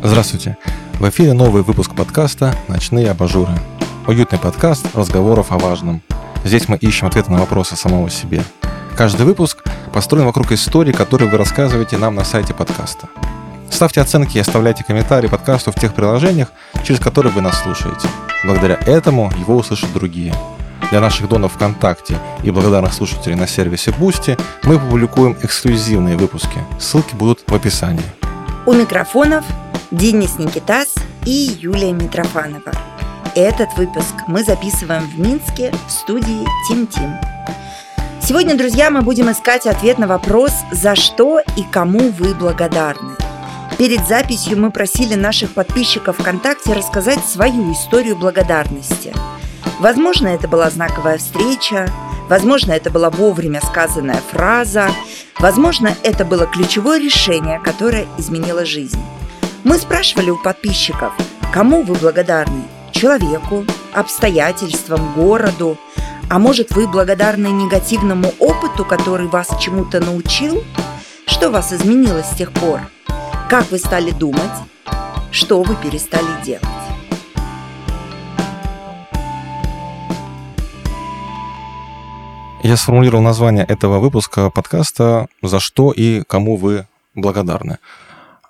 Здравствуйте! В эфире новый выпуск подкаста «Ночные абажуры». Уютный подкаст разговоров о важном. Здесь мы ищем ответы на вопросы самого себе. Каждый выпуск построен вокруг истории, которые вы рассказываете нам на сайте подкаста. Ставьте оценки и оставляйте комментарии подкасту в тех приложениях, через которые вы нас слушаете. Благодаря этому его услышат другие. Для наших донов ВКонтакте и благодарных слушателей на сервисе Boosty мы публикуем эксклюзивные выпуски. Ссылки будут в описании. У микрофонов Денис Никитас и Юлия Митрофанова. Этот выпуск мы записываем в Минске в студии Тим Тим. Сегодня, друзья, мы будем искать ответ на вопрос, за что и кому вы благодарны. Перед записью мы просили наших подписчиков ВКонтакте рассказать свою историю благодарности. Возможно, это была знаковая встреча, возможно, это была вовремя сказанная фраза, возможно, это было ключевое решение, которое изменило жизнь. Мы спрашивали у подписчиков, кому вы благодарны? Человеку, обстоятельствам, городу? А может, вы благодарны негативному опыту, который вас чему-то научил? Что вас изменило с тех пор? Как вы стали думать? Что вы перестали делать? Я сформулировал название этого выпуска подкаста «За что и кому вы благодарны».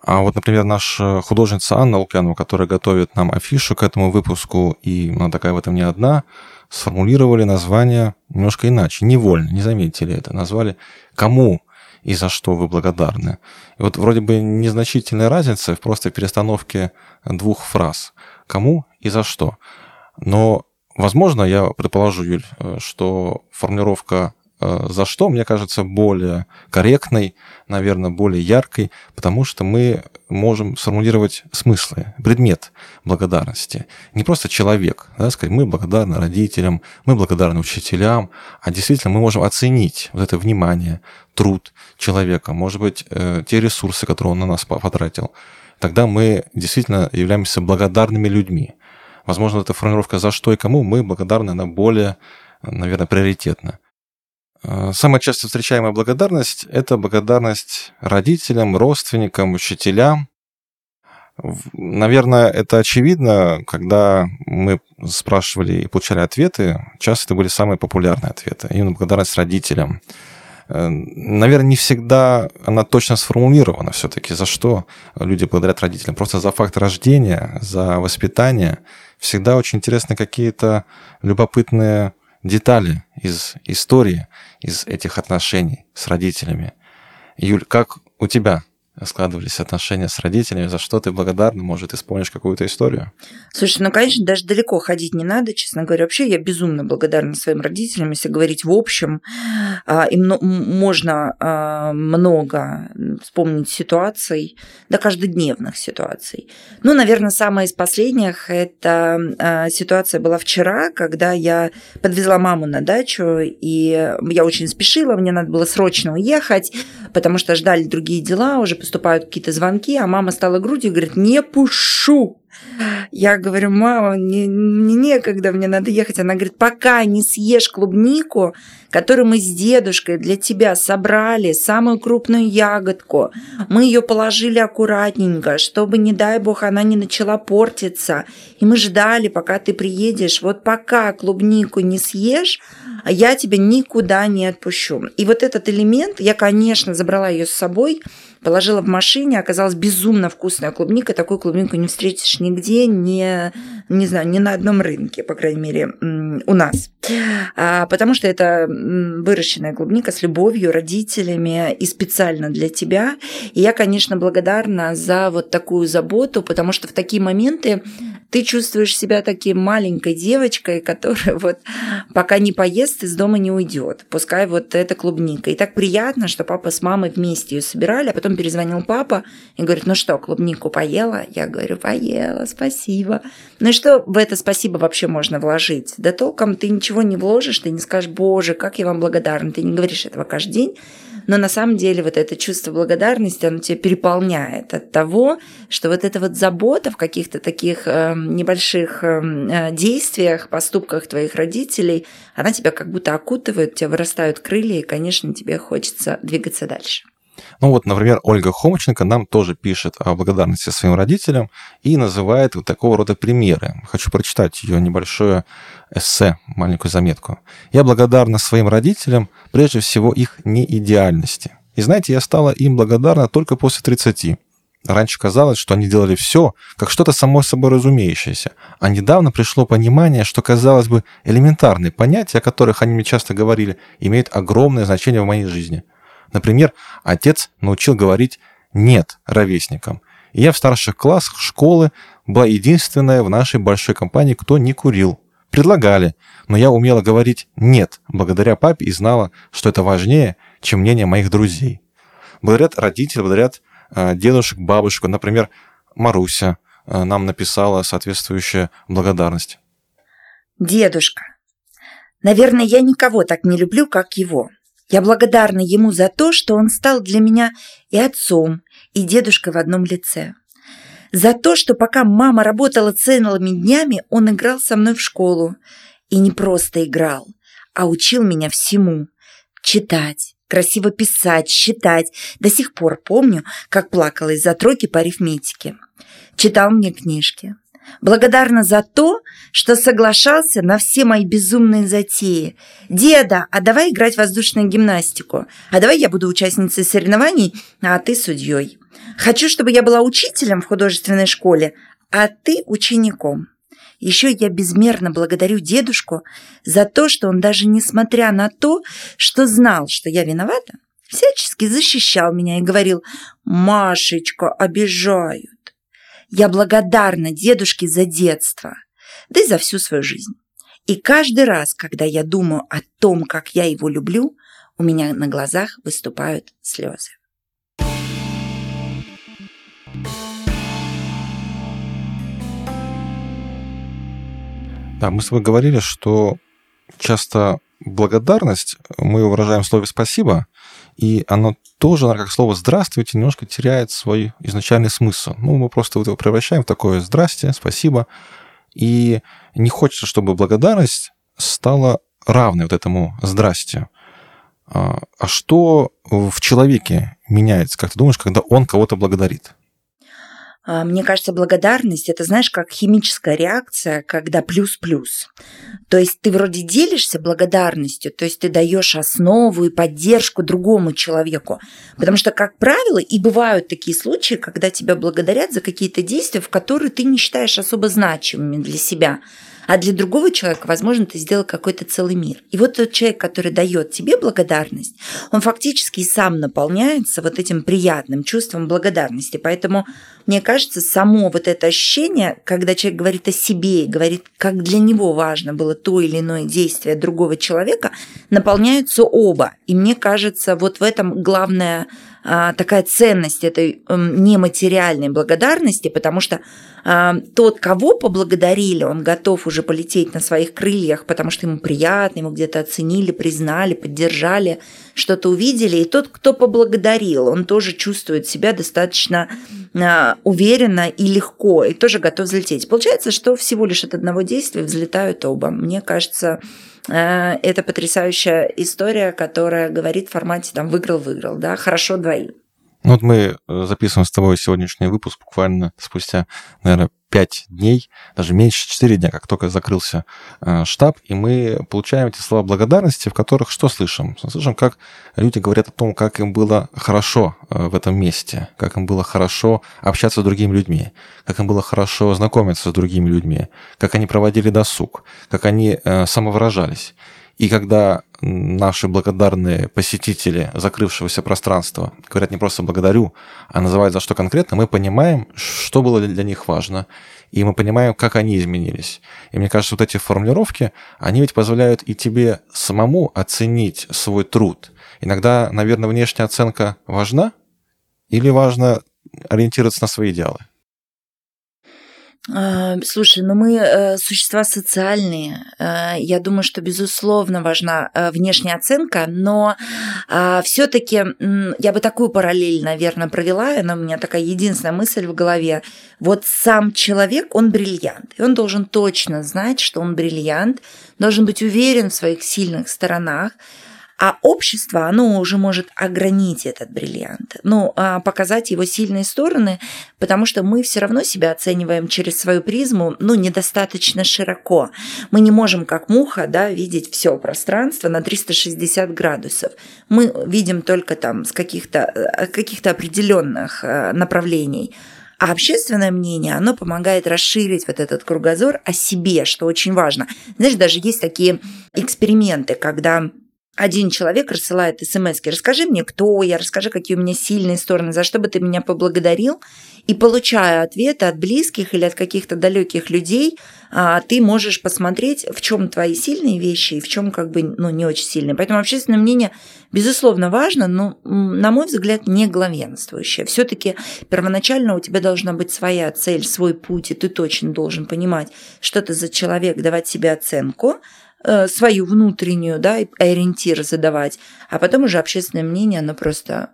А вот, например, наша художница Анна Лукьянова, которая готовит нам афишу к этому выпуску, и она такая в этом не одна, сформулировали название немножко иначе, невольно, не заметили ли это. Назвали «Кому и за что вы благодарны?» И вот вроде бы незначительная разница в просто перестановке двух фраз «Кому и за что?». Но, возможно, я предположу, Юль, что формулировка Э, за что, мне кажется, более корректной, наверное, более яркой, потому что мы можем сформулировать смыслы, предмет благодарности. Не просто человек, да, сказать, мы благодарны родителям, мы благодарны учителям, а действительно мы можем оценить вот это внимание, труд человека, может быть, э, те ресурсы, которые он на нас потратил. Тогда мы действительно являемся благодарными людьми. Возможно, эта формулировка «за что и кому» мы благодарны, она более, наверное, приоритетна. Э, самая часто встречаемая благодарность – это благодарность родителям, родственникам, учителям. Наверное, это очевидно, когда мы спрашивали и получали ответы, часто это были самые популярные ответы. Именно благодарность родителям. Э, наверное, не всегда она точно сформулирована все-таки, за что люди благодарят родителям. Просто за факт рождения, за воспитание. Всегда очень интересны какие-то любопытные детали из истории, из этих отношений с родителями. Юль, как у тебя складывались отношения с родителями, за что ты благодарна, может, исполнишь какую-то историю? Слушай, ну, конечно, даже далеко ходить не надо, честно говоря. Вообще, я безумно благодарна своим родителям, если говорить в общем. А, и можно а, много вспомнить ситуаций, да, каждодневных ситуаций. Ну, наверное, самая из последних – это а, ситуация была вчера, когда я подвезла маму на дачу, и я очень спешила, мне надо было срочно уехать, потому что ждали другие дела, уже поступают какие-то звонки, а мама стала грудью и говорит, не пушу. Я говорю, мама, мне, мне некогда, мне надо ехать. Она говорит, пока не съешь клубнику, которую мы с дедушкой для тебя собрали, самую крупную ягодку, мы ее положили аккуратненько, чтобы, не дай бог, она не начала портиться. И мы ждали, пока ты приедешь. Вот пока клубнику не съешь, я тебя никуда не отпущу. И вот этот элемент, я, конечно, забрала ее с собой, положила в машине, оказалась безумно вкусная клубника. Такую клубнику не встретишь нигде, не, не знаю, ни на одном рынке, по крайней мере, у нас. А, потому что это выращенная клубника с любовью, родителями и специально для тебя. И я, конечно, благодарна за вот такую заботу, потому что в такие моменты ты чувствуешь себя таким маленькой девочкой, которая вот пока не поест, из дома не уйдет. Пускай вот эта клубника. И так приятно, что папа с мамой вместе ее собирали, а потом перезвонил папа и говорит, ну что, клубнику поела? Я говорю, поела, спасибо. Ну и что в это спасибо вообще можно вложить? Да толком ты ничего не вложишь, ты не скажешь, боже, как я вам благодарна. Ты не говоришь этого каждый день, но на самом деле вот это чувство благодарности, оно тебя переполняет от того, что вот эта вот забота в каких-то таких э, небольших эм, э, действиях, поступках твоих родителей, она тебя как будто окутывает, у тебя вырастают крылья, и, конечно, тебе хочется двигаться дальше. Ну вот, например, Ольга Хомченко нам тоже пишет о благодарности своим родителям и называет вот такого рода примеры. Хочу прочитать ее небольшое эссе, маленькую заметку. «Я благодарна своим родителям, прежде всего их неидеальности. И знаете, я стала им благодарна только после 30. Раньше казалось, что они делали все, как что-то само собой разумеющееся, а недавно пришло понимание, что, казалось бы, элементарные понятия, о которых они мне часто говорили, имеют огромное значение в моей жизни – Например, отец научил говорить «нет» ровесникам. И я в старших классах школы была единственная в нашей большой компании, кто не курил. Предлагали, но я умела говорить «нет» благодаря папе и знала, что это важнее, чем мнение моих друзей. Благодарят родители, благодарят э, дедушек, бабушек. Например, Маруся э, нам написала соответствующая благодарность. Дедушка. Наверное, я никого так не люблю, как его. Я благодарна ему за то, что он стал для меня и отцом, и дедушкой в одном лице. За то, что пока мама работала целыми днями, он играл со мной в школу. И не просто играл, а учил меня всему. Читать, красиво писать, считать. До сих пор помню, как плакала из-за тройки по арифметике. Читал мне книжки. Благодарна за то, что соглашался на все мои безумные затеи. «Деда, а давай играть в воздушную гимнастику. А давай я буду участницей соревнований, а ты судьей. Хочу, чтобы я была учителем в художественной школе, а ты учеником». Еще я безмерно благодарю дедушку за то, что он даже несмотря на то, что знал, что я виновата, всячески защищал меня и говорил «Машечка, обижают». Я благодарна дедушке за детство, да и за всю свою жизнь. И каждый раз, когда я думаю о том, как я его люблю, у меня на глазах выступают слезы. Да, мы с тобой говорили, что часто благодарность мы выражаем в слове «спасибо», и оно тоже, как слово «здравствуйте», немножко теряет свой изначальный смысл. Ну, мы просто его превращаем в такое «здрасте», «спасибо». И не хочется, чтобы благодарность стала равной вот этому «здрасте». А, а что в человеке меняется, как ты думаешь, когда он кого-то благодарит? А, мне кажется, благодарность это, знаешь, как химическая реакция, когда плюс-плюс. То есть ты вроде делишься благодарностью, то есть ты даешь основу и поддержку другому человеку. Потому что, как правило, и бывают такие случаи, когда тебя благодарят за какие-то действия, в которые ты не считаешь особо значимыми для себя а для другого человека, возможно, ты сделал какой-то целый мир. И вот тот человек, который дает тебе благодарность, он фактически сам наполняется вот этим приятным чувством благодарности. Поэтому, мне кажется, само вот это ощущение, когда человек говорит о себе и говорит, как для него важно было то или иное действие другого человека, наполняются оба. И мне кажется, вот в этом главная а, такая ценность этой эм, нематериальной благодарности, потому что а, тот, кого поблагодарили, он готов уже полететь на своих крыльях, потому что ему приятно, ему где-то оценили, признали, поддержали, что-то увидели. И тот, кто поблагодарил, он тоже чувствует себя достаточно а, уверенно и легко, и тоже готов взлететь. Получается, что всего лишь от одного действия взлетают оба. Мне кажется, Э, это потрясающая история, которая говорит в формате там выиграл-выиграл, да, хорошо двоим. Ну вот мы э, записываем с тобой сегодняшний выпуск буквально спустя, наверное, 5 дней, даже меньше 4 дня, как только закрылся э, штаб, и мы получаем эти слова благодарности, в которых что слышим? Слышим, как люди говорят о том, как им было хорошо э, в этом месте, как им было хорошо общаться с другими людьми, как им было хорошо знакомиться с другими людьми, как они проводили досуг, как они самовыражались. И когда наши благодарные посетители закрывшегося пространства говорят не просто благодарю, а называют за что конкретно, мы понимаем, что было для них важно, и мы понимаем, как они изменились. И мне кажется, вот эти формулировки, они ведь позволяют и тебе самому оценить свой труд. Иногда, наверное, внешняя оценка важна, или важно ориентироваться на свои идеалы? А, слушай, ну мы э, существа социальные. Э, я думаю, что безусловно важна э, внешняя оценка, но а, все-таки я бы такую параллель, наверное, провела. Она у меня такая единственная мысль в голове. Вот сам человек, он бриллиант, и он должен точно знать, что он бриллиант, должен быть уверен в своих сильных сторонах. А общество, оно уже может огранить этот бриллиант, ну, а показать его сильные стороны, потому что мы все равно себя оцениваем через свою призму, ну, недостаточно широко. Мы не можем, как муха, да, видеть все пространство на 360 градусов. Мы видим только там с каких-то э, каких определенных э, направлений. А общественное мнение, оно помогает расширить вот этот кругозор о себе, что очень важно. Знаешь, даже есть такие эксперименты, когда один человек рассылает смс расскажи мне, кто я, расскажи, какие у меня сильные стороны, за что бы ты меня поблагодарил. И получая ответы от близких или от каких-то далеких людей, а, ты можешь посмотреть, в чем твои сильные вещи и в чем как бы ну, не очень сильные. Поэтому общественное мнение, безусловно, важно, но, на мой взгляд, не главенствующее. Все-таки первоначально у тебя должна быть своя цель, свой путь, и ты точно должен понимать, что ты за человек, давать себе оценку – свою внутреннюю, да, ориентир задавать, а потом уже общественное мнение, оно просто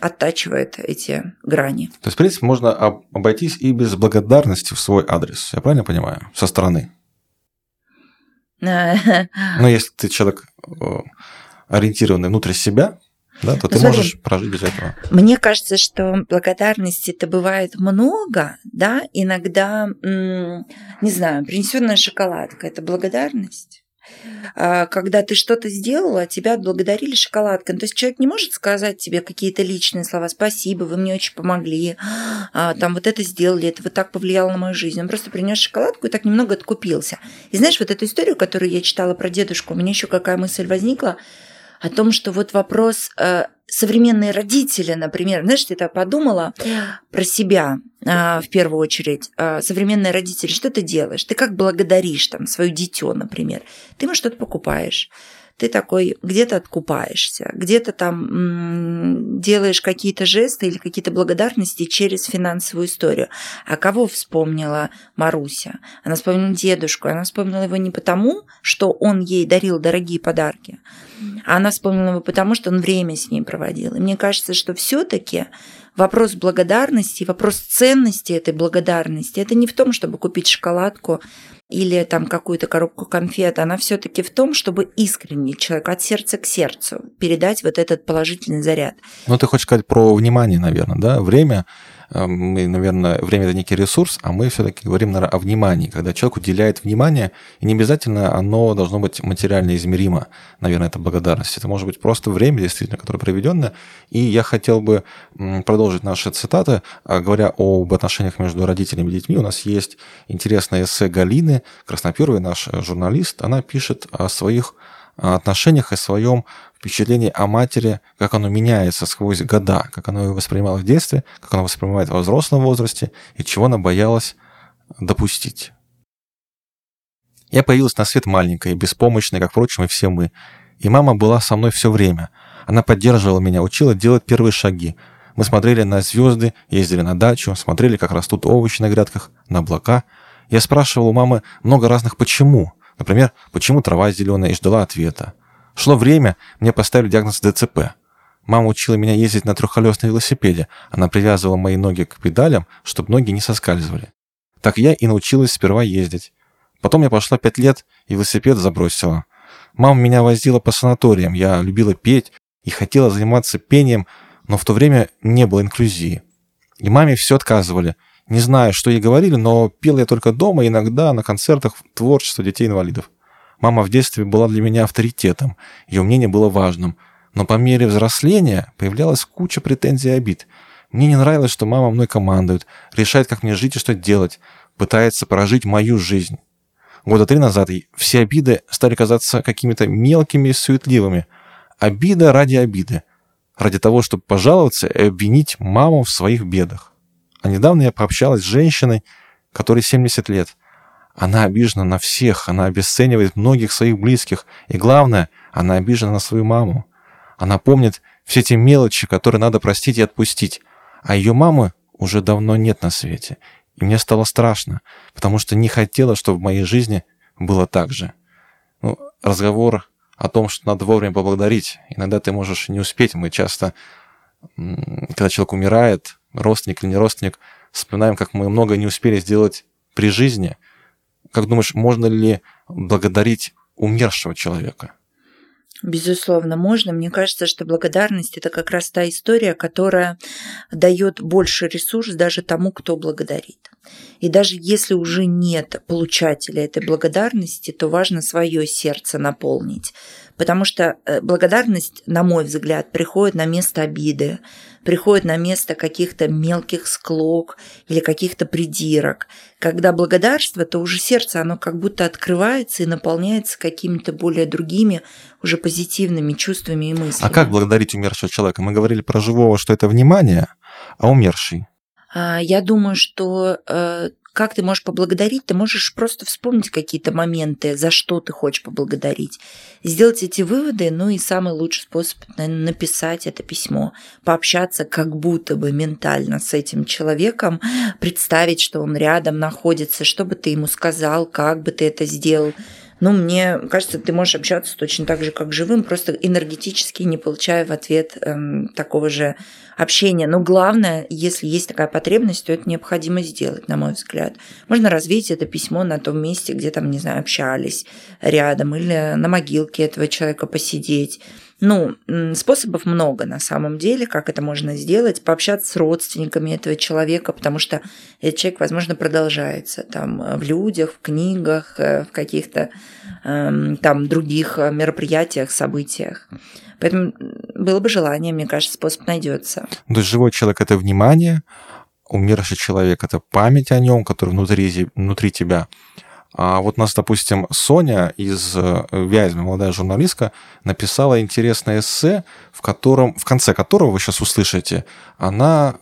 оттачивает эти грани. То есть, в принципе, можно обойтись и без благодарности в свой адрес, я правильно понимаю, со стороны? Но если ты человек э, ориентированный внутрь себя, да, то ну, ты смотри, можешь прожить без этого. Мне кажется, что благодарности это бывает много, да, иногда, не знаю, принесенная шоколадка – это благодарность. А, когда ты что-то сделала, тебя отблагодарили шоколадкой. Ну, то есть человек не может сказать тебе какие-то личные слова «спасибо, вы мне очень помогли», а, там вот это сделали, это вот так повлияло на мою жизнь. Он просто принес шоколадку и так немного откупился. И знаешь, вот эту историю, которую я читала про дедушку, у меня еще какая мысль возникла о том, что вот вопрос э, современные родители, например, знаешь, ты это подумала про себя а, в первую очередь. А, современные родители, что ты делаешь? Ты как благодаришь там свое дитё, например? Ты ему что-то покупаешь ты такой где-то откупаешься, где-то там делаешь какие-то жесты или какие-то благодарности через финансовую историю. А кого вспомнила Маруся? Она вспомнила дедушку. Она вспомнила его не потому, что он ей дарил дорогие подарки, а она вспомнила его потому, что он время с ней проводил. И мне кажется, что все-таки вопрос благодарности, вопрос ценности этой благодарности, это не в том, чтобы купить шоколадку или там какую-то коробку конфет, она все-таки в том, чтобы искренне человек от сердца к сердцу передать вот этот положительный заряд. Ну, ты хочешь сказать про внимание, наверное, да? Время мы, наверное, время это некий ресурс, а мы все-таки говорим, наверное, о внимании, когда человек уделяет внимание, и не обязательно оно должно быть материально измеримо, наверное, это благодарность. Это может быть просто время, действительно, которое проведенное. И я хотел бы продолжить наши цитаты, а, говоря об отношениях между родителями и детьми. У нас есть интересное эссе Галины Красноперовой, наш журналист. Она пишет о своих отношениях и своем впечатлении о матери, как оно меняется сквозь года, как оно его воспринимало в детстве, как оно воспринимает во взрослом возрасте и чего она боялась допустить. Я появилась на свет маленькая и беспомощная, как, впрочем, и все мы. И мама была со мной все время. Она поддерживала меня, учила делать первые шаги. Мы смотрели на звезды, ездили на дачу, смотрели, как растут овощи на грядках, на облака. Я спрашивал у мамы много разных «почему?». Например, почему трава зеленая, и ждала ответа. Шло время, мне поставили диагноз ДЦП. Мама учила меня ездить на трехколесном велосипеде. Она привязывала мои ноги к педалям, чтобы ноги не соскальзывали. Так я и научилась сперва ездить. Потом я пошла пять лет и велосипед забросила. Мама меня возила по санаториям, я любила петь и хотела заниматься пением, но в то время не было инклюзии. И маме все отказывали. Не знаю, что ей говорили, но пел я только дома, иногда на концертах творчества детей-инвалидов. Мама в детстве была для меня авторитетом, ее мнение было важным. Но по мере взросления появлялась куча претензий и обид. Мне не нравилось, что мама мной командует, решает, как мне жить и что делать, пытается прожить мою жизнь. Года три назад все обиды стали казаться какими-то мелкими и суетливыми. Обида ради обиды. Ради того, чтобы пожаловаться и обвинить маму в своих бедах. А недавно я пообщалась с женщиной, которой 70 лет – она обижена на всех, она обесценивает многих своих близких, и главное, она обижена на свою маму. Она помнит все те мелочи, которые надо простить и отпустить, а ее мамы уже давно нет на свете. И мне стало страшно, потому что не хотела, чтобы в моей жизни было так же. Ну, разговор о том, что надо вовремя поблагодарить. Иногда ты можешь не успеть. Мы часто, когда человек умирает, родственник или не родственник, вспоминаем, как мы много не успели сделать при жизни – как думаешь, можно ли благодарить умершего человека? Безусловно, можно. Мне кажется, что благодарность это как раз та история, которая дает больше ресурс даже тому, кто благодарит. И даже если уже нет получателя этой благодарности, то важно свое сердце наполнить. Потому что э, благодарность, на мой взгляд, приходит на место обиды, приходит на место каких-то мелких склок или каких-то придирок. Когда благодарство, то уже сердце, оно как будто открывается и наполняется какими-то более другими, уже позитивными чувствами и мыслями. А как благодарить умершего человека? Мы говорили про живого, что это внимание, а умерший? А, я думаю, что э, как ты можешь поблагодарить? Ты можешь просто вспомнить какие-то моменты, за что ты хочешь поблагодарить. Сделать эти выводы, ну и самый лучший способ наверное, написать это письмо, пообщаться как будто бы ментально с этим человеком, представить, что он рядом находится, что бы ты ему сказал, как бы ты это сделал. Ну, мне кажется, ты можешь общаться точно так же, как живым, просто энергетически не получая в ответ эм, такого же общения. Но главное, если есть такая потребность, то это необходимо сделать, на мой взгляд. Можно развить это письмо на том месте, где там, не знаю, общались рядом, или на могилке этого человека посидеть ну, способов много на самом деле, как это можно сделать, пообщаться с родственниками этого человека, потому что этот человек, возможно, продолжается там в людях, в книгах, э, в каких-то эм, там других мероприятиях, событиях. Поэтому было бы желание, мне кажется, способ найдется. То есть живой человек это внимание, умерший человек это память о нем, который внутри, внутри тебя. А вот нас, допустим, Соня из э, Вязьмы, молодая журналистка, написала интересное эссе, в, котором, в конце которого вы сейчас услышите, она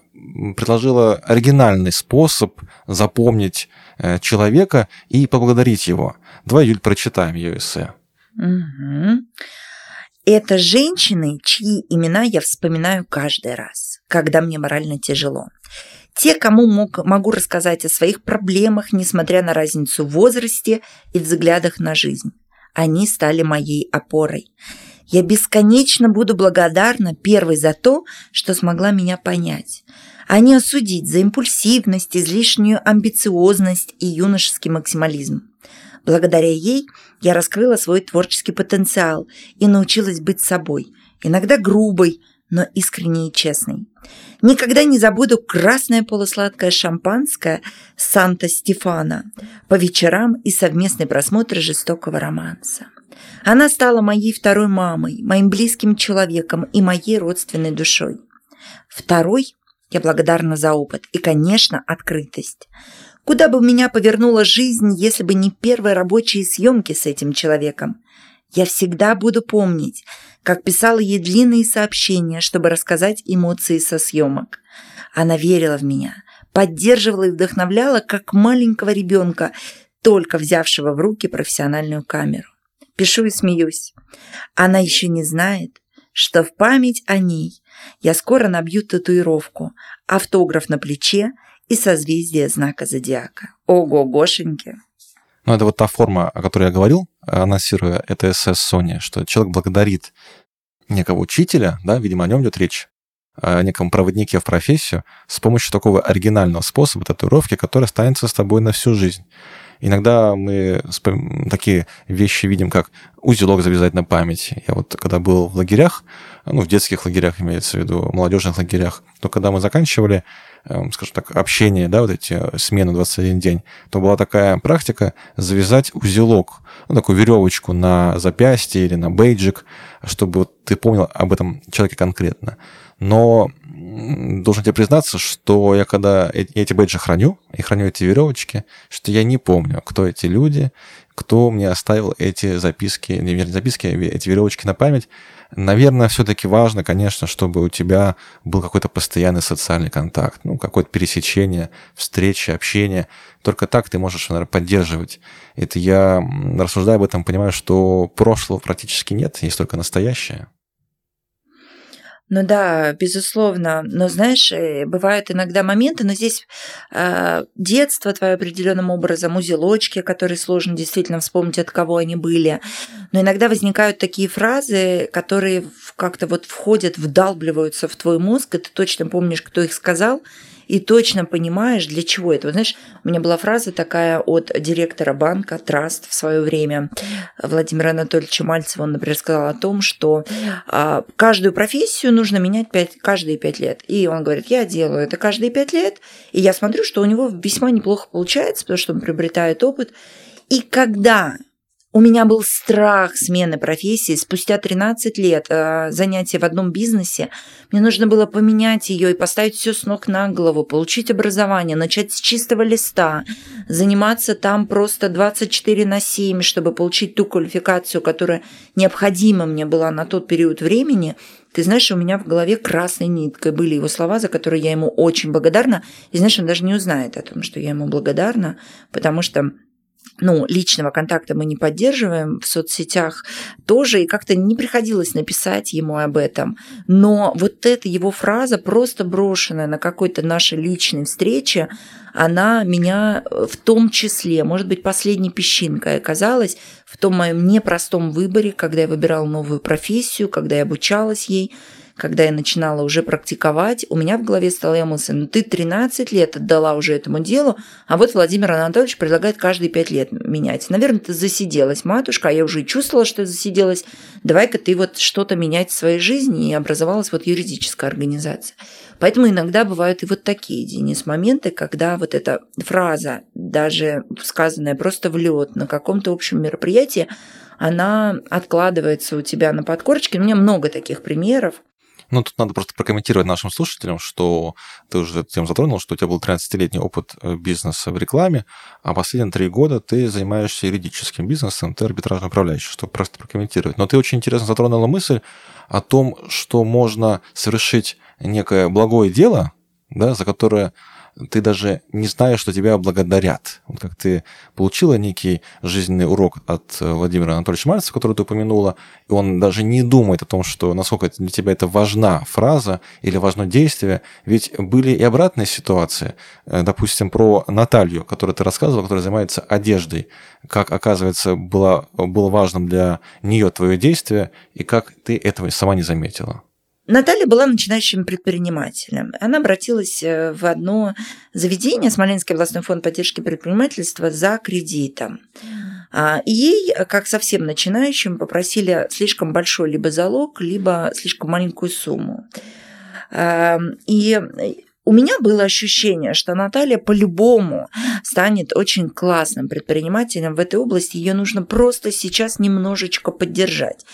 предложила оригинальный способ запомнить э, человека и поблагодарить его. Давай, Юль, прочитаем ее эссе. Угу. Это женщины, чьи имена я вспоминаю каждый раз, когда мне морально тяжело. Те, кому мог, могу рассказать о своих проблемах, несмотря на разницу в возрасте и взглядах на жизнь. Они стали моей опорой. Я бесконечно буду благодарна первой за то, что смогла меня понять, а не осудить за импульсивность, излишнюю амбициозность и юношеский максимализм. Благодаря ей я раскрыла свой творческий потенциал и научилась быть собой, иногда грубой, но искренней и честной. Никогда не забуду красное полусладкое шампанское Санта-Стефана по вечерам и совместный просмотр жестокого романса. Она стала моей второй мамой, моим близким человеком и моей родственной душой. Второй я благодарна за опыт и, конечно, открытость. Куда бы меня повернула жизнь, если бы не первые рабочие съемки с этим человеком? Я всегда буду помнить, как писала ей длинные сообщения, чтобы рассказать эмоции со съемок. Она верила в меня, поддерживала и вдохновляла, как маленького ребенка, только взявшего в руки профессиональную камеру. Пишу и смеюсь. Она еще не знает, что в память о ней я скоро набью татуировку, автограф на плече и созвездие знака зодиака. Ого, Гошеньки! Ну, это вот та форма, о которой я говорил, анонсируя это СС Sony, что человек благодарит некого учителя, да, видимо, о нем идет речь, о неком проводнике в профессию с помощью такого оригинального способа татуировки, который останется с тобой на всю жизнь. Иногда мы такие вещи видим, как узелок завязать на память. Я вот когда был в лагерях, ну, в детских лагерях имеется в виду, молодежных лагерях, то когда мы заканчивали, скажем так, общение, да, вот эти э, смены 21 день, то была такая практика завязать узелок, ну, такую веревочку на запястье или на бейджик, чтобы вот ты помнил об этом человеке конкретно. Но должен тебе признаться, что я когда эти бейджи храню, и храню эти веревочки, что я не помню, кто эти люди, кто мне оставил эти записки, не записки, а эти веревочки на память, Наверное, все-таки важно, конечно, чтобы у тебя был какой-то постоянный социальный контакт, ну, какое-то пересечение, встречи, общение. Только так ты можешь, наверное, поддерживать. Это я, рассуждая об этом, понимаю, что прошлого практически нет, есть только настоящее. Ну да, безусловно. Но знаешь, э, бывают иногда моменты, но здесь э, детство твое определенным образом, узелочки, которые сложно действительно вспомнить, от кого они были. Но иногда возникают такие фразы, которые как-то вот входят, вдалбливаются в твой мозг, и ты точно помнишь, кто их сказал, и точно понимаешь, для чего это. Вот, знаешь, у меня была фраза такая от директора банка Траст в свое время Владимира Анатольевича Мальцева. Он, например, сказал о том, что а, каждую профессию нужно менять 5, каждые пять лет. И он говорит, я делаю это каждые пять лет, и я смотрю, что у него весьма неплохо получается, потому что он приобретает опыт. И когда у меня был страх смены профессии. Спустя 13 лет э, занятия в одном бизнесе мне нужно было поменять ее и поставить все с ног на голову, получить образование, начать с чистого листа, заниматься там просто 24 на 7, чтобы получить ту квалификацию, которая необходима мне была на тот период времени. Ты знаешь, у меня в голове красной ниткой были его слова, за которые я ему очень благодарна. И знаешь, он даже не узнает о том, что я ему благодарна, потому что ну, личного контакта мы не поддерживаем в соцсетях тоже, и как-то не приходилось написать ему об этом. Но вот эта его фраза, просто брошенная на какой-то нашей личной встрече, она меня в том числе, может быть, последней песчинкой оказалась в том моем непростом выборе, когда я выбирала новую профессию, когда я обучалась ей, когда я начинала уже практиковать, у меня в голове стала мысль, ну ты 13 лет отдала уже этому делу, а вот Владимир Анатольевич предлагает каждые 5 лет менять. Наверное, ты засиделась, матушка, а я уже чувствовала, что засиделась. Давай-ка ты вот что-то менять в своей жизни, и образовалась вот юридическая организация. Поэтому иногда бывают и вот такие, Денис, моменты, когда вот эта фраза, даже сказанная просто в лед на каком-то общем мероприятии, она откладывается у тебя на подкорочке. У меня много таких примеров. Ну, тут надо просто прокомментировать нашим слушателям, что ты уже тему затронул, что у тебя был 13-летний опыт э, бизнеса в рекламе, а последние три года ты занимаешься юридическим бизнесом, ты арбитражный управляющий, чтобы просто прокомментировать. Но ты очень интересно затронула мысль о том, что можно совершить некое благое дело, да, за которое ты даже не знаешь, что тебя благодарят. Вот как ты получила некий жизненный урок от э, Владимира Анатольевича Мальцева, который ты упомянула, и он даже не думает о том, что насколько для тебя это важна фраза или важно действие, ведь были и обратные ситуации. Э, допустим, про Наталью, которую ты рассказывала, которая занимается одеждой, как, оказывается, было, было важным для нее твое действие, и как ты этого сама не заметила. Наталья была начинающим предпринимателем. Она обратилась э, в одно заведение, Смоленский областной фонд поддержки предпринимательства, за кредитом. А, ей, как совсем начинающим, попросили слишком большой либо залог, либо слишком маленькую сумму. А, и у меня было ощущение, что Наталья по-любому станет очень классным предпринимателем в этой области. Ее нужно просто сейчас немножечко поддержать.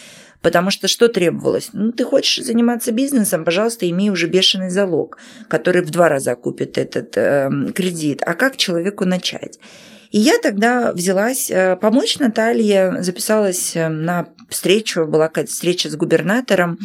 Потому что что требовалось? Ну, ты хочешь заниматься бизнесом, пожалуйста, имей уже бешеный залог, который в два раза купит этот э, кредит. А как человеку начать? И я тогда взялась э, помочь Наталье, записалась э, на встречу, была какая-то встреча с губернатором,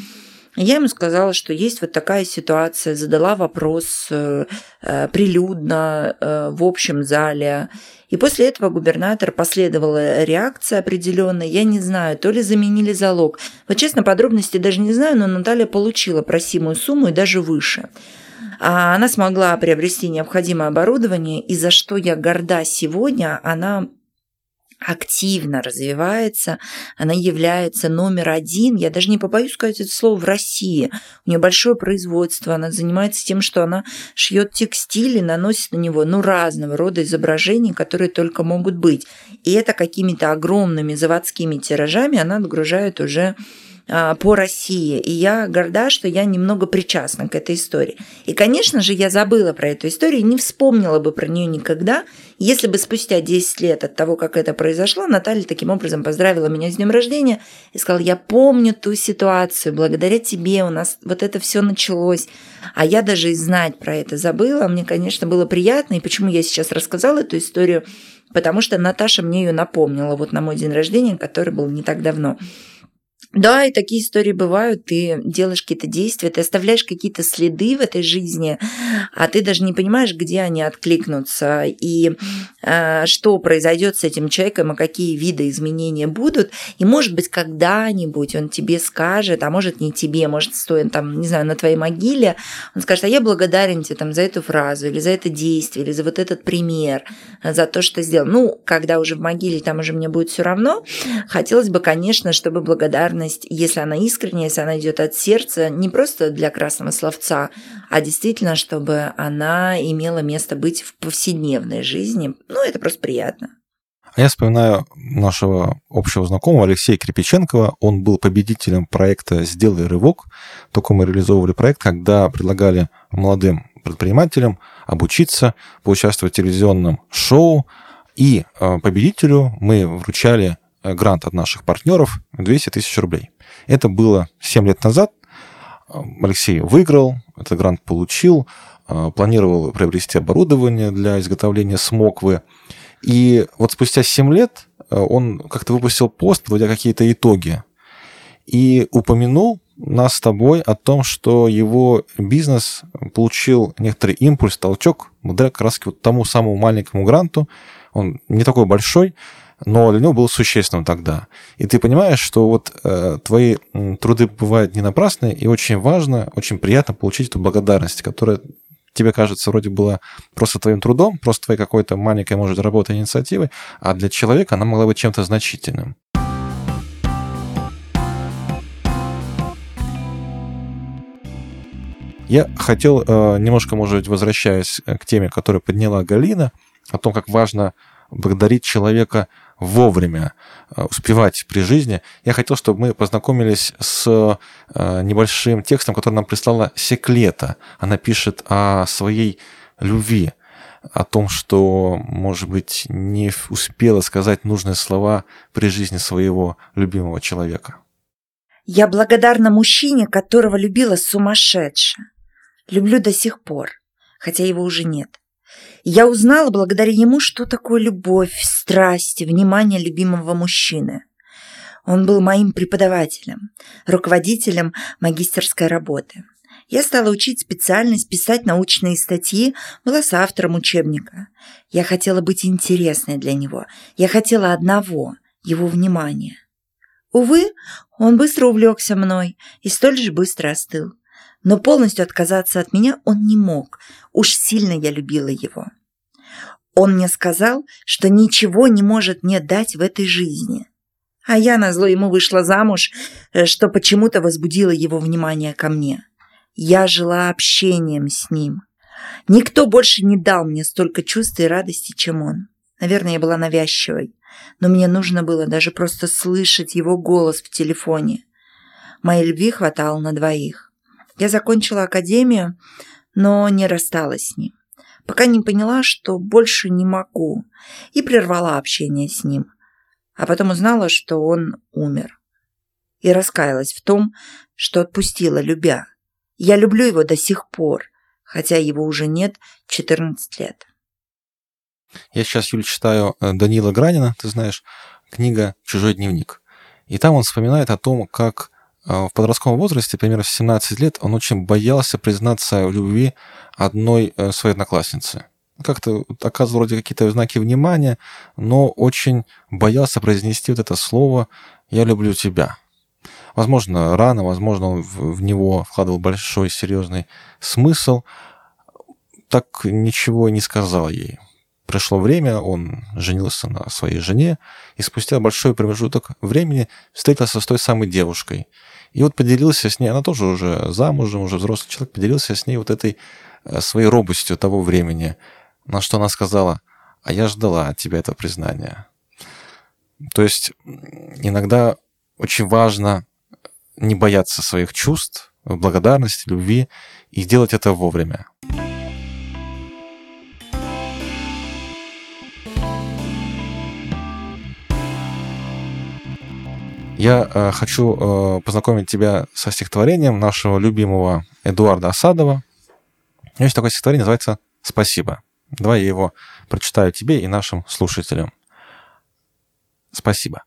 я ему сказала, что есть вот такая ситуация, задала вопрос э, э, прилюдно э, в общем зале. И после этого губернатор последовала реакция определенная. Я не знаю, то ли заменили залог. Вот честно, подробности даже не знаю, но Наталья получила просимую сумму и даже выше. А она смогла приобрести необходимое оборудование, и за что я горда сегодня, она активно развивается, она является номер один, я даже не побоюсь сказать это слово, в России. У нее большое производство, она занимается тем, что она шьет текстиль и наносит на него ну, разного рода изображений, которые только могут быть. И это какими-то огромными заводскими тиражами она отгружает уже по России. И я горда, что я немного причастна к этой истории. И, конечно же, я забыла про эту историю и не вспомнила бы про нее никогда, если бы спустя 10 лет от того, как это произошло, Наталья таким образом поздравила меня с днем рождения и сказала, я помню ту ситуацию, благодаря тебе у нас вот это все началось. А я даже и знать про это забыла. Мне, конечно, было приятно. И почему я сейчас рассказала эту историю? Потому что Наташа мне ее напомнила вот на мой день рождения, который был не так давно. Да, и такие истории бывают. Ты делаешь какие-то действия, ты оставляешь какие-то следы в этой жизни, а ты даже не понимаешь, где они откликнутся и э, что произойдет с этим человеком, и какие виды изменения будут. И, может быть, когда-нибудь он тебе скажет, а может, не тебе, может, стоит там, не знаю, на твоей могиле, он скажет, а я благодарен тебе там за эту фразу, или за это действие, или за вот этот пример, за то, что сделал. Ну, когда уже в могиле, там уже мне будет все равно. Хотелось бы, конечно, чтобы благодарность благодарность, если она искренняя, если она идет от сердца, не просто для красного словца, а действительно, чтобы она имела место быть в повседневной жизни. Ну, это просто приятно. А я вспоминаю нашего общего знакомого Алексея Крепиченкова. Он был победителем проекта «Сделай рывок». Только мы реализовывали проект, когда предлагали молодым предпринимателям обучиться, поучаствовать в телевизионном шоу. И э, победителю мы вручали грант от наших партнеров 200 тысяч рублей. Это было 7 лет назад. Алексей выиграл, этот грант получил, э, планировал приобрести оборудование для изготовления смоквы. И вот спустя 7 лет э, он как-то выпустил пост, подводя какие-то итоги, и упомянул нас с тобой о том, что его бизнес получил некоторый импульс, толчок благодаря как раз вот тому самому маленькому гранту. Он не такой большой, но для него был существенным тогда. И ты понимаешь, что вот э, твои труды бывают не напрасны, и очень важно, очень приятно получить эту благодарность, которая тебе кажется вроде была просто твоим трудом, просто твоей какой-то маленькой, может, работой, инициативой, а для человека она могла быть чем-то значительным. Я хотел э, немножко, может быть, возвращаясь к теме, которую подняла Галина, о том, как важно благодарить человека вовремя, э, успевать при жизни. Я хотел, чтобы мы познакомились с э, небольшим текстом, который нам прислала Секлета. Она пишет о своей любви, о том, что, может быть, не успела сказать нужные слова при жизни своего любимого человека. Я благодарна мужчине, которого любила сумасшедше. Люблю до сих пор, хотя его уже нет. Я узнала благодаря ему, что такое любовь, страсть, внимание любимого мужчины. Он был моим преподавателем, руководителем магистерской работы. Я стала учить специальность писать научные статьи, была соавтором учебника. Я хотела быть интересной для него. Я хотела одного – его внимания. Увы, он быстро увлекся мной и столь же быстро остыл. Но полностью отказаться от меня он не мог. Уж сильно я любила его. Он мне сказал, что ничего не может мне дать в этой жизни. А я назло ему вышла замуж, э, что почему-то возбудило его внимание ко мне. Я жила общением с ним. Никто больше не дал мне столько чувств и радости, чем он. Наверное, я была навязчивой, но мне нужно было даже просто слышать его голос в телефоне. Моей любви хватало на двоих. Я закончила академию, но не рассталась с ним пока не поняла, что больше не могу, и прервала общение с ним. А потом узнала, что он умер. И раскаялась в том, что отпустила, любя. Я люблю его до сих пор, хотя его уже нет 14 лет. Я сейчас, Юль, читаю э, Данила Гранина, ты знаешь, книга «Чужой дневник». И там он вспоминает о том, как в подростковом возрасте, примерно в 17 лет, он очень боялся признаться в любви одной э, своей одноклассницы. Как-то оказывал вроде какие-то знаки внимания, но очень боялся произнести вот это слово «я люблю тебя». Возможно, рано, возможно, он в него вкладывал большой серьезный смысл. Так ничего не сказал ей. Пришло время, он женился на своей жене, и спустя большой промежуток времени встретился с той самой девушкой. И вот поделился с ней, она тоже уже замужем, уже взрослый человек, поделился с ней вот этой Э, своей робостью того времени, на что она сказала, а я ждала от тебя это признание. То есть иногда очень важно не бояться своих чувств, благодарности, любви и делать это вовремя. Я э, хочу э, познакомить тебя со стихотворением нашего любимого Эдуарда Осадова есть такое стихотворение, называется «Спасибо». Давай я его прочитаю тебе и нашим слушателям. Спасибо.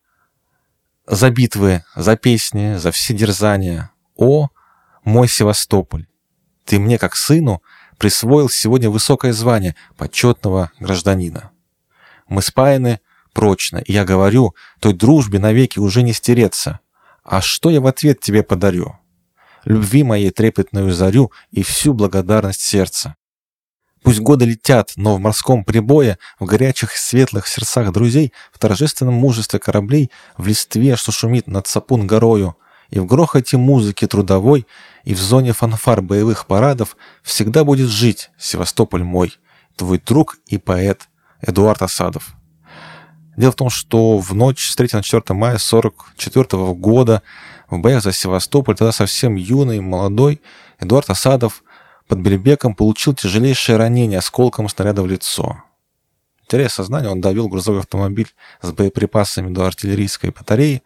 За битвы, за песни, за все дерзания. О, мой Севастополь! Ты мне, как сыну, присвоил сегодня высокое звание почетного гражданина. Мы спаяны прочно, и я говорю, той дружбе навеки уже не стереться. А что я в ответ тебе подарю? любви моей трепетную зарю и всю благодарность сердца. Пусть годы летят, но в морском прибое, в горячих светлых сердцах друзей, в торжественном мужестве кораблей, в листве, что шумит над Сапун горою, и в грохоте музыки трудовой, и в зоне фанфар боевых парадов всегда будет жить Севастополь мой, твой друг и поэт Эдуард Осадов. Дело в том, что в ночь с 3 на 4 мая 1944 года в боях за Севастополь, тогда совсем юный, молодой, Эдуард Осадов под Бельбеком получил тяжелейшее ранение осколком снаряда в лицо. Теряя сознание, он довел грузовой автомобиль с боеприпасами до артиллерийской батареи.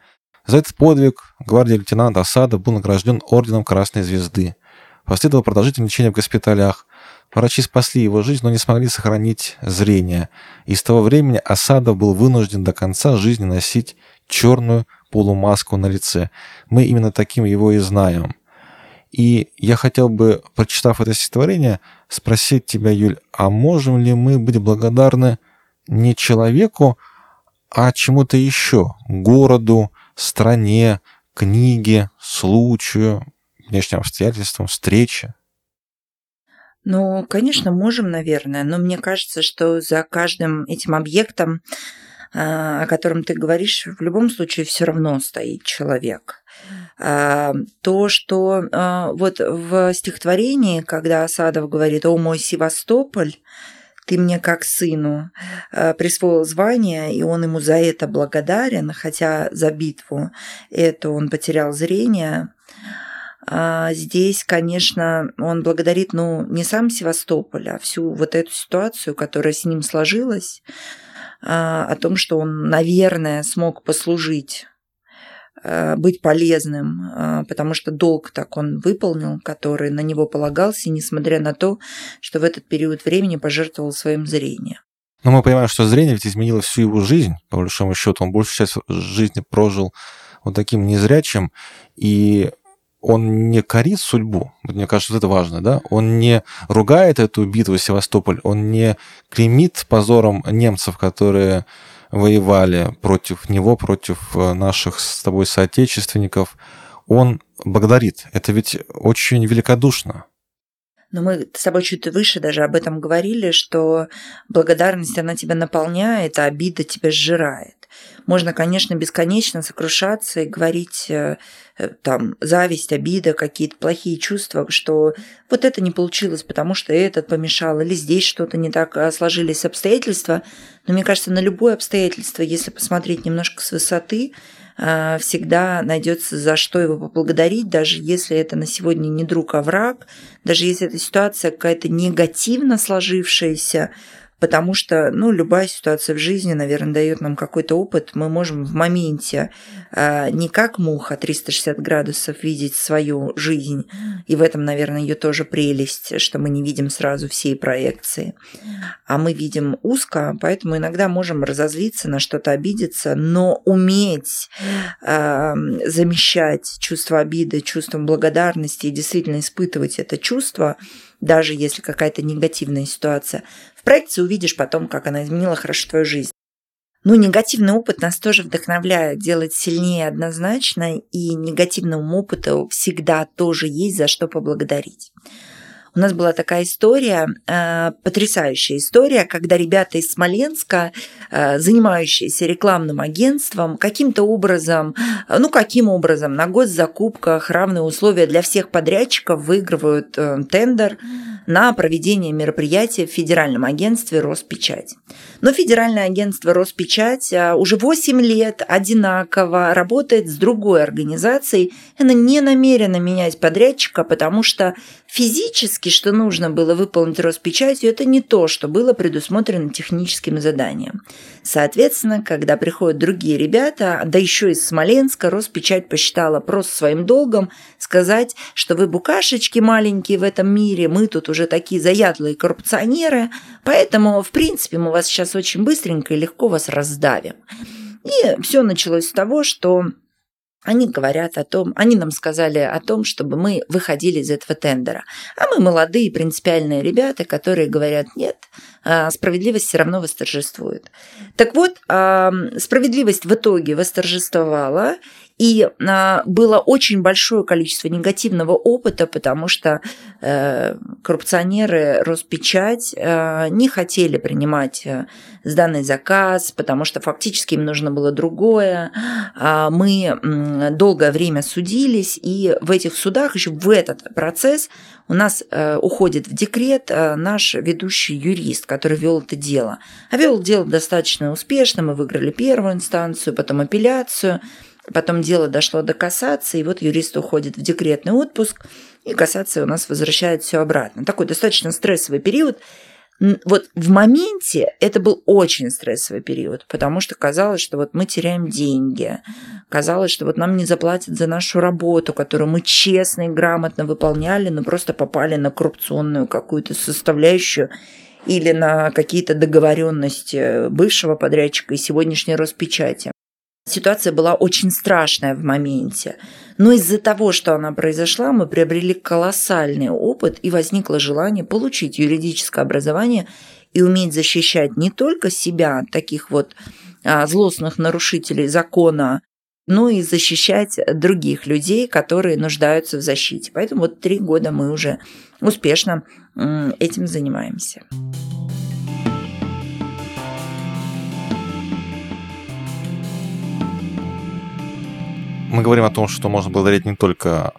За этот подвиг гвардии лейтенанта Осада был награжден орденом Красной Звезды. Последовало продолжительное лечение в госпиталях. Врачи спасли его жизнь, но не смогли сохранить зрение. И с того времени Осадов был вынужден до конца жизни носить черную полумаску на лице. Мы именно таким его и знаем. И я хотел бы, прочитав это стихотворение, спросить тебя, Юль, а можем ли мы быть благодарны не человеку, а чему-то еще? Городу, стране, книге, случаю, внешним обстоятельствам, встрече? Ну, конечно, можем, наверное, но мне кажется, что за каждым этим объектом, а, о котором ты говоришь, в любом случае все равно стоит человек. А, то, что а, вот в стихотворении, когда Асадов говорит «О мой Севастополь», ты мне как сыну присвоил звание, и он ему за это благодарен, хотя за битву это он потерял зрение. Здесь, конечно, он благодарит, ну, не сам Севастополь, а всю вот эту ситуацию, которая с ним сложилась, о том, что он, наверное, смог послужить Э, быть полезным, потому что долг так он выполнил, который на него полагался, несмотря на то, что в этот период времени пожертвовал своим зрением. Но мы понимаем, что зрение ведь изменило всю его жизнь, по большому счету. Он большую часть жизни прожил вот таким незрячим, и он не корит судьбу, мне кажется, это важно, да, он не ругает эту битву Севастополь, он не клеймит позором немцев, которые воевали против него, против э, наших с тобой соотечественников, он благодарит. Это ведь очень великодушно. Но мы с тобой чуть выше даже об этом говорили, что благодарность, она тебя наполняет, а обида тебя сжирает. Можно, конечно, бесконечно сокрушаться и говорить э, э, там зависть, обида, какие-то плохие чувства, что вот это не получилось, потому что этот помешал, или здесь что-то не так а, сложились обстоятельства. Но мне кажется, на любое обстоятельство, если посмотреть немножко с высоты, э, всегда найдется за что его поблагодарить, даже если это на сегодня не друг, а враг, даже если эта ситуация какая-то негативно сложившаяся, потому что, ну, любая ситуация в жизни, наверное, дает нам какой-то опыт. Мы можем в моменте э, не как муха 360 градусов видеть свою жизнь, и в этом, наверное, ее тоже прелесть, что мы не видим сразу всей проекции, а мы видим узко, поэтому иногда можем разозлиться, на что-то обидеться, но уметь э, замещать чувство обиды чувством благодарности и действительно испытывать это чувство, даже если какая-то негативная ситуация, в проекте увидишь потом, как она изменила хорошо твою жизнь. Ну, негативный опыт нас тоже вдохновляет делать сильнее однозначно, и негативному опыту всегда тоже есть за что поблагодарить. У нас была такая история, э, потрясающая история, когда ребята из Смоленска, э, занимающиеся рекламным агентством, каким-то образом, э, ну каким образом, на госзакупках равные условия для всех подрядчиков выигрывают тендер на проведение мероприятия в федеральном агентстве Роспечать. Но федеральное агентство Роспечать уже 8 лет одинаково работает с другой организацией. Она не намерена менять подрядчика, потому что физически, что нужно было выполнить Роспечатью, это не то, что было предусмотрено техническим заданием. Соответственно, когда приходят другие ребята, да еще из Смоленска, Роспечать посчитала просто своим долгом сказать, что вы букашечки маленькие в этом мире, мы тут уже такие заядлые коррупционеры, поэтому, в принципе, мы вас сейчас очень быстренько и легко вас раздавим. И все началось с того, что они говорят о том, они нам сказали о том, чтобы мы выходили из этого тендера. А мы молодые принципиальные ребята, которые говорят, нет, а, справедливость все равно восторжествует. Так вот, справедливость в итоге восторжествовала, и а, было очень большое количество негативного опыта, потому что э, коррупционеры Роспечать э, не хотели принимать э, сданный заказ, потому что фактически им нужно было другое. А мы долгое время судились, и в этих судах еще в этот процесс у нас уходит в декрет наш ведущий юрист, который вел это дело. А вел дело достаточно успешно, мы выиграли первую инстанцию, потом апелляцию. Потом дело дошло до кассации, и вот юрист уходит в декретный отпуск, и кассация у нас возвращает все обратно. Такой достаточно стрессовый период. Вот в моменте это был очень стрессовый период, потому что казалось, что вот мы теряем деньги, казалось, что вот нам не заплатят за нашу работу, которую мы честно и грамотно выполняли, но просто попали на коррупционную какую-то составляющую или на какие-то договоренности бывшего подрядчика и сегодняшней Роспечати. Ситуация была очень страшная в моменте. Но из-за того, что она произошла, мы приобрели колоссальный опыт и возникло желание получить юридическое образование и уметь защищать не только себя от таких вот а, злостных нарушителей закона, но и защищать других людей, которые нуждаются в защите. Поэтому вот три года мы уже успешно этим занимаемся. Мы говорим о том, что можно благодарить не только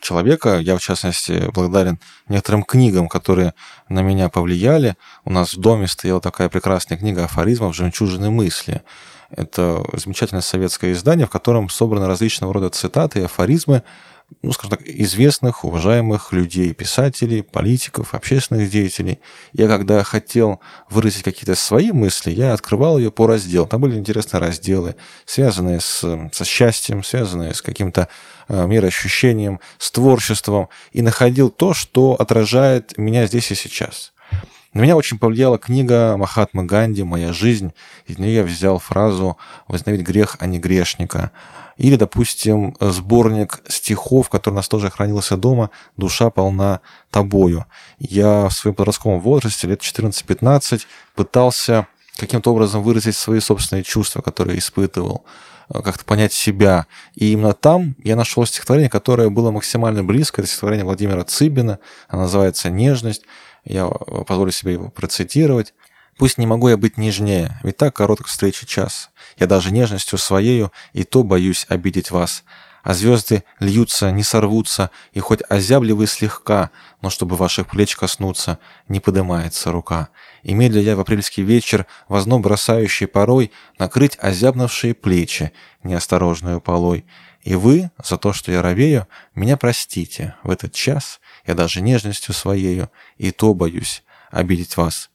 человека. Я, в частности, благодарен некоторым книгам, которые на меня повлияли. У нас в доме стояла такая прекрасная книга афоризмов «Жемчужины мысли». Это замечательное советское издание, в котором собраны различного рода цитаты и афоризмы, ну, скажем так, известных, уважаемых людей, писателей, политиков, общественных деятелей. Я когда хотел выразить какие-то свои мысли, я открывал ее по разделам. Там были интересные разделы, связанные с, со счастьем, связанные с каким-то э, мироощущением, с творчеством, и находил то, что отражает меня здесь и сейчас. На меня очень повлияла книга Махатмы Ганди «Моя жизнь». Из нее я взял фразу «Вознавить грех, а не грешника». Или, допустим, сборник стихов, который у нас тоже хранился дома «Душа полна тобою». Я в своем подростковом возрасте, лет 14-15, пытался каким-то образом выразить свои собственные чувства, которые испытывал, э, как-то понять себя. И именно там я нашел стихотворение, которое было максимально близко. Это стихотворение Владимира Цыбина. Оно называется «Нежность». Я позволю себе его процитировать. Пусть не могу я быть нежнее, ведь так короток встречи час. Я даже нежностью своею и то боюсь обидеть вас. А звезды льются, не сорвутся, и хоть озябли вы слегка, но чтобы ваших плеч коснуться, не подымается рука. И медля я в апрельский вечер, возно бросающий порой, накрыть озябнувшие плечи, неосторожную полой. И вы, за то, что я ровею, меня простите, в этот час я даже нежностью своею и то боюсь обидеть вас.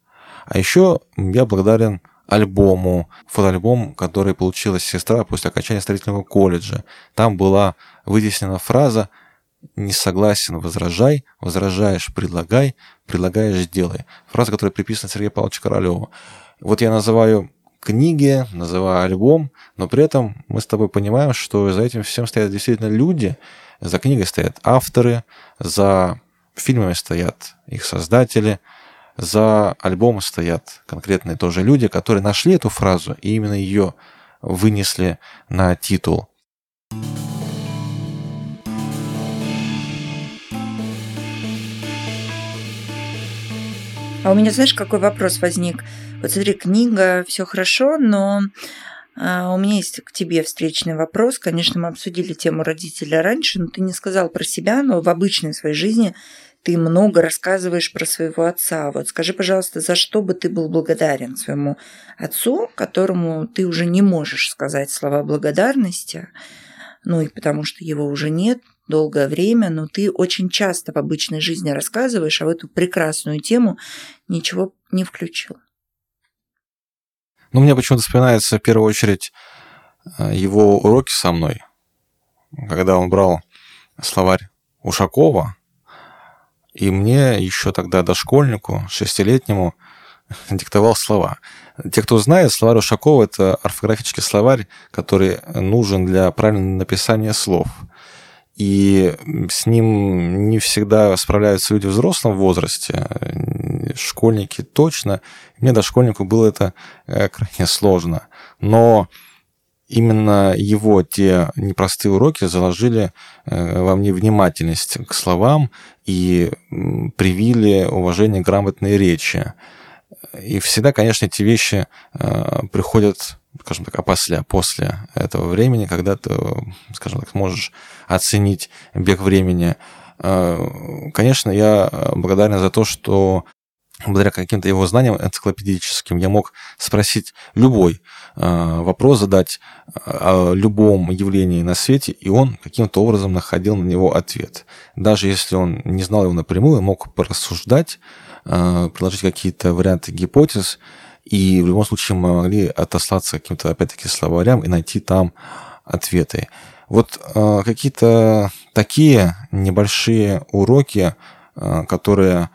А еще я благодарен альбому, фотоальбом, который получила сестра после окончания строительного колледжа. Там была вытеснена фраза «Не согласен, возражай, возражаешь, предлагай, предлагаешь, делай». Фраза, которая приписана Сергею Павловичу Королеву. Вот я называю книги, называю альбом, но при этом мы с тобой понимаем, что за этим всем стоят действительно люди, за книгой стоят авторы, за фильмами стоят их создатели – за альбомом стоят конкретные тоже люди, которые нашли эту фразу и именно ее вынесли на титул. А у меня, знаешь, какой вопрос возник? Вот смотри, книга, все хорошо, но а, у меня есть к тебе встречный вопрос. Конечно, мы обсудили тему родителя раньше, но ты не сказал про себя, но в обычной своей жизни ты много рассказываешь про своего отца. Вот скажи, пожалуйста, за что бы ты был благодарен своему отцу, которому ты уже не можешь сказать слова благодарности, ну и потому что его уже нет долгое время, но ты очень часто в обычной жизни рассказываешь, а в эту прекрасную тему ничего не включил. Ну, мне почему-то вспоминается в первую очередь э, его уроки со мной, когда он брал словарь Ушакова, и мне еще тогда дошкольнику, шестилетнему, диктовал слова. Те, кто знает, словарь Ушакова – это орфографический словарь, который нужен для правильного написания слов. И с ним не всегда справляются люди в взрослом возрасте. школьники точно. Мне, дошкольнику, было это э, крайне сложно. Но именно его те непростые уроки заложили э, во мне внимательность к словам и привили уважение к грамотной речи. И всегда, конечно, эти вещи э, приходят, скажем так, опосля, после этого времени, когда ты, скажем так, можешь оценить бег времени. Э, конечно, я благодарен за то, что благодаря каким-то его знаниям энциклопедическим я мог спросить любой э, вопрос, задать о любом явлении на свете, и он каким-то образом находил на него ответ. Даже если он не знал его напрямую, мог порассуждать, э, предложить какие-то варианты гипотез, и в любом случае мы могли отослаться каким-то, опять-таки, словарям и найти там ответы. Вот э, какие-то такие небольшие уроки, которые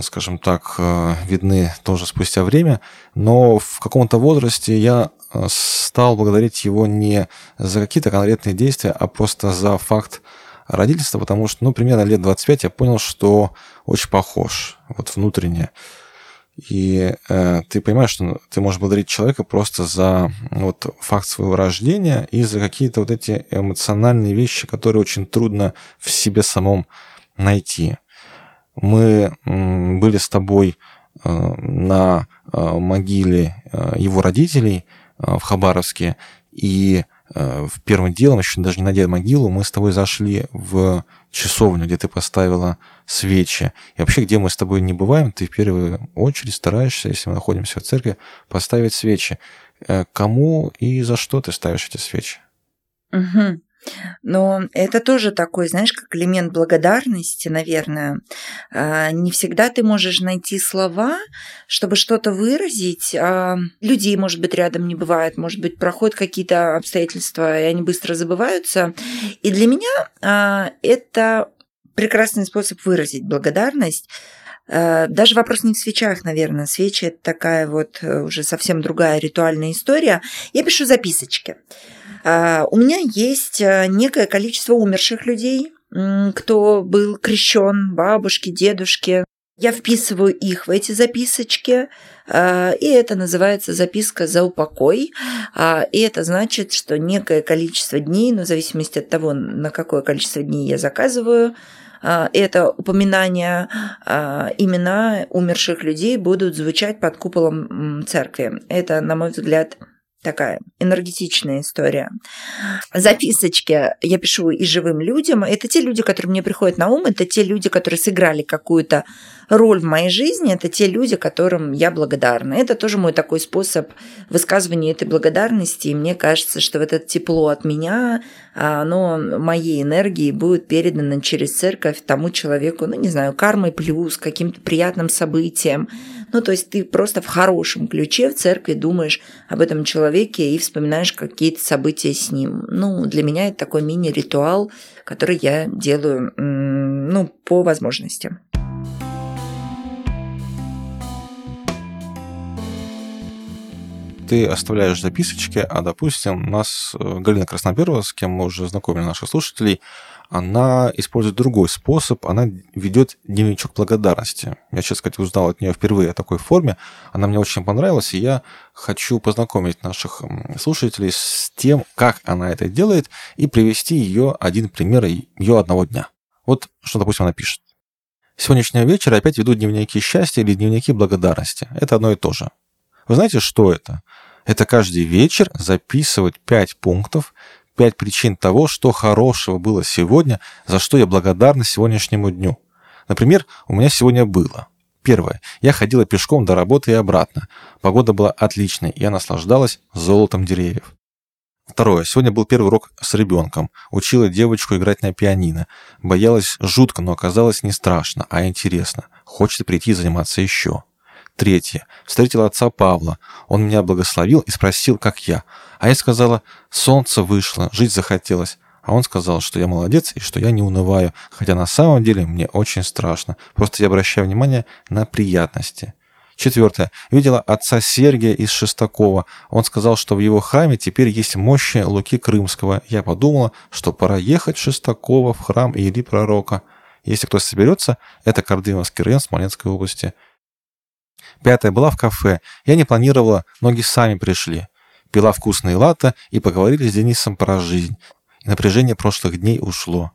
скажем так, э, видны тоже спустя время, но в каком-то возрасте я э, стал благодарить его не за какие-то конкретные действия, а просто за факт родительства, потому что, ну, примерно лет 25 я понял, что очень похож, вот внутренне. И э, ты понимаешь, что ты можешь благодарить человека просто за вот, факт своего рождения и за какие-то вот эти эмоциональные вещи, которые очень трудно в себе самом найти. Мы были с тобой э, на э, могиле э, его родителей в Хабаровске, и в первым делом, еще даже не найдя могилу, мы с тобой зашли в часовню, где ты поставила свечи. И вообще, где мы с тобой не бываем, ты в первую очередь стараешься, если мы находимся в церкви, поставить свечи. Кому и за что ты ставишь эти свечи? Угу. Но это тоже такой, знаешь, как элемент благодарности, наверное. А, не всегда ты можешь найти слова, чтобы что-то выразить. А, людей, может быть, рядом не бывает, может быть, проходят какие-то обстоятельства, и они быстро забываются. И для меня а, это прекрасный способ выразить благодарность. Даже вопрос не в свечах, наверное. Свечи – это такая вот э, уже совсем другая ритуальная история. Я пишу записочки. А, у меня есть э, некое количество умерших людей, кто был крещен, бабушки, дедушки. Я вписываю их в эти записочки, а, и это называется записка за упокой. А, и это значит, что некое количество дней, ну, в зависимости от того, на какое количество дней я заказываю, это упоминания, имена умерших людей будут звучать под куполом церкви. Это, на мой взгляд, такая энергетичная история. Записочки я пишу и живым людям. Это те люди, которые мне приходят на ум, это те люди, которые сыграли какую-то роль в моей жизни, это те люди, которым я благодарна. Это тоже мой такой способ высказывания этой благодарности. И мне кажется, что вот это тепло от меня, оно моей энергией будет передано через церковь тому человеку, ну, не знаю, кармой плюс, каким-то приятным событием. Ну, то есть ты просто в хорошем ключе в церкви думаешь об этом человеке и вспоминаешь какие-то события с ним. Ну, для меня это такой мини-ритуал, который я делаю, ну, по возможности. ты оставляешь записочки, а, допустим, у нас э, Галина Красноперова, с кем мы уже знакомили наших слушателей, она использует другой способ, она ведет дневничок благодарности. Я, честно сказать, узнал от нее впервые о такой форме. Она мне очень понравилась, и я хочу познакомить наших слушателей с тем, как она это делает, и привести ее один пример ее одного дня. Вот что, допустим, она пишет. Сегодняшнего вечера опять веду дневники счастья или дневники благодарности. Это одно и то же. Вы знаете, что это? Это каждый вечер записывать 5 пунктов, 5 причин того, что хорошего было сегодня, за что я благодарна сегодняшнему дню. Например, у меня сегодня было. Первое. Я ходила пешком до работы и обратно. Погода была отличной, я наслаждалась золотом деревьев. Второе. Сегодня был первый урок с ребенком. Учила девочку играть на пианино. Боялась жутко, но оказалось не страшно, а интересно. Хочет прийти заниматься еще. Третье. Встретила отца Павла. Он меня благословил и спросил, как я. А я сказала, солнце вышло, жить захотелось. А он сказал, что я молодец и что я не унываю, хотя на самом деле мне очень страшно. Просто я обращаю внимание на приятности. Четвертое. Видела отца Сергия из Шестакова. Он сказал, что в его храме теперь есть мощи Луки Крымского. Я подумала, что пора ехать в Шестакова в храм Ильи Пророка. Если кто соберется, это Кардымовский район Смоленской области. Пятая была в кафе. Я не планировала, ноги сами пришли. Пила вкусные латте и поговорили с Денисом про жизнь. Напряжение прошлых дней ушло.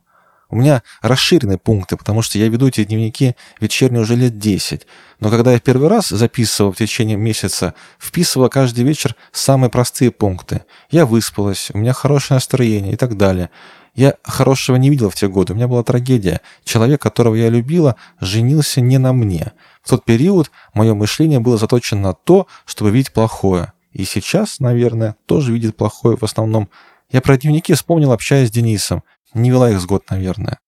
У меня расширенные пункты, потому что я веду эти дневники вечерние уже лет 10. Но когда я первый раз записывал в течение месяца, вписывала каждый вечер самые простые пункты. Я выспалась, у меня хорошее настроение и так далее. Я хорошего не видел в те годы, у меня была трагедия. Человек, которого я любила, женился не на мне. В тот период мое мышление было заточено на то, чтобы видеть плохое. И сейчас, наверное, тоже видит плохое в основном. Я про дневники вспомнил, общаясь с Денисом. Не вела их с год, наверное.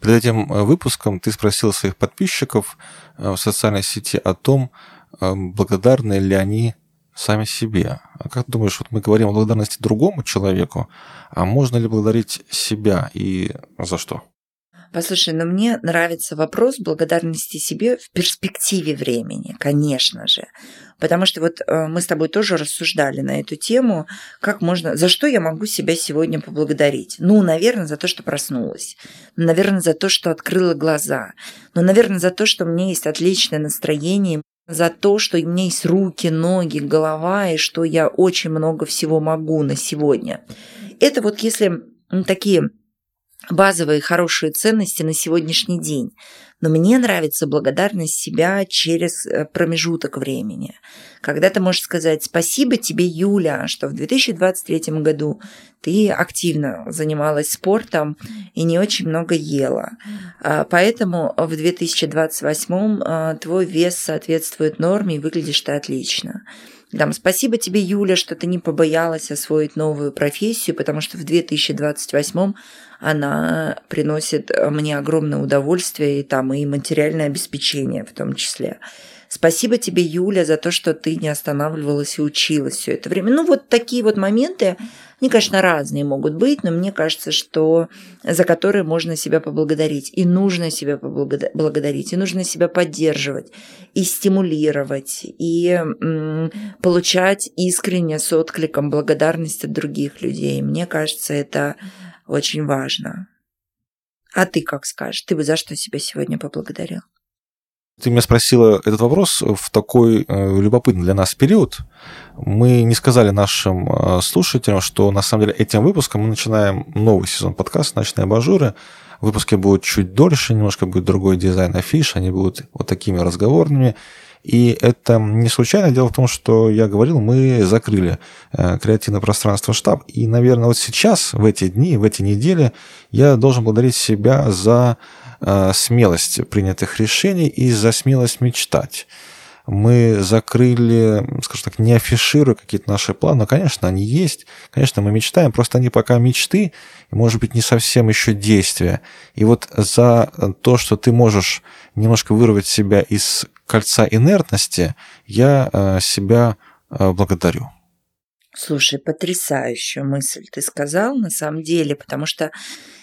Перед этим э, выпуском ты спросил своих подписчиков э, в социальной сети о том, э, благодарны ли они сами себе. А как ты думаешь, вот мы говорим о благодарности другому человеку, а можно ли благодарить себя и за что? Послушай, но мне нравится вопрос благодарности себе в перспективе времени, конечно же. Потому что вот э, мы с тобой тоже рассуждали на эту тему, как можно, за что я могу себя сегодня поблагодарить. Ну, наверное, за то, что проснулась. Наверное, за то, что открыла глаза. Ну, наверное, за то, что у меня есть отличное настроение, за то, что у меня есть руки, ноги, голова, и что я очень много всего могу на сегодня. Это вот если такие базовые хорошие ценности на сегодняшний день. Но мне нравится благодарность себя через э, промежуток времени. Когда ты можешь сказать спасибо тебе, Юля, что в 2023 году ты активно занималась спортом и не очень много ела. А, поэтому в 2028 э, твой вес соответствует норме и выглядишь ты отлично. Там, спасибо тебе, Юля, что ты не побоялась освоить новую профессию, потому что в 2028 она приносит мне огромное удовольствие и там и материальное обеспечение в том числе. Спасибо тебе, Юля, за то, что ты не останавливалась и училась все это время. Ну, вот такие вот моменты, они, конечно, разные могут быть, но мне кажется, что за которые можно себя поблагодарить. И нужно себя поблагодарить, и нужно себя поддерживать, и стимулировать, и м- получать искренне с откликом благодарность от других людей. Мне кажется, это очень важно. А ты как скажешь? Ты бы за что себя сегодня поблагодарил? Ты меня спросила этот вопрос в такой э, любопытный для нас период. Мы не сказали нашим э, слушателям, что на самом деле этим выпуском мы начинаем новый сезон подкаста «Ночные абажуры». Выпуски будут чуть дольше, немножко будет другой дизайн афиш, они будут вот такими разговорными. И это не случайно. Дело в том, что я говорил, мы закрыли э, креативное пространство штаб. И, наверное, вот сейчас, в эти дни, в эти недели, я должен благодарить себя за Э, смелость принятых решений и за смелость мечтать. Мы закрыли, скажем так, не афишируя какие-то наши планы, но, конечно, они есть, конечно, мы мечтаем, просто они пока мечты, может быть, не совсем еще действия. И вот за то, что ты можешь немножко вырвать себя из кольца инертности, я э, себя э, благодарю. Слушай, потрясающую мысль ты сказал на самом деле, потому что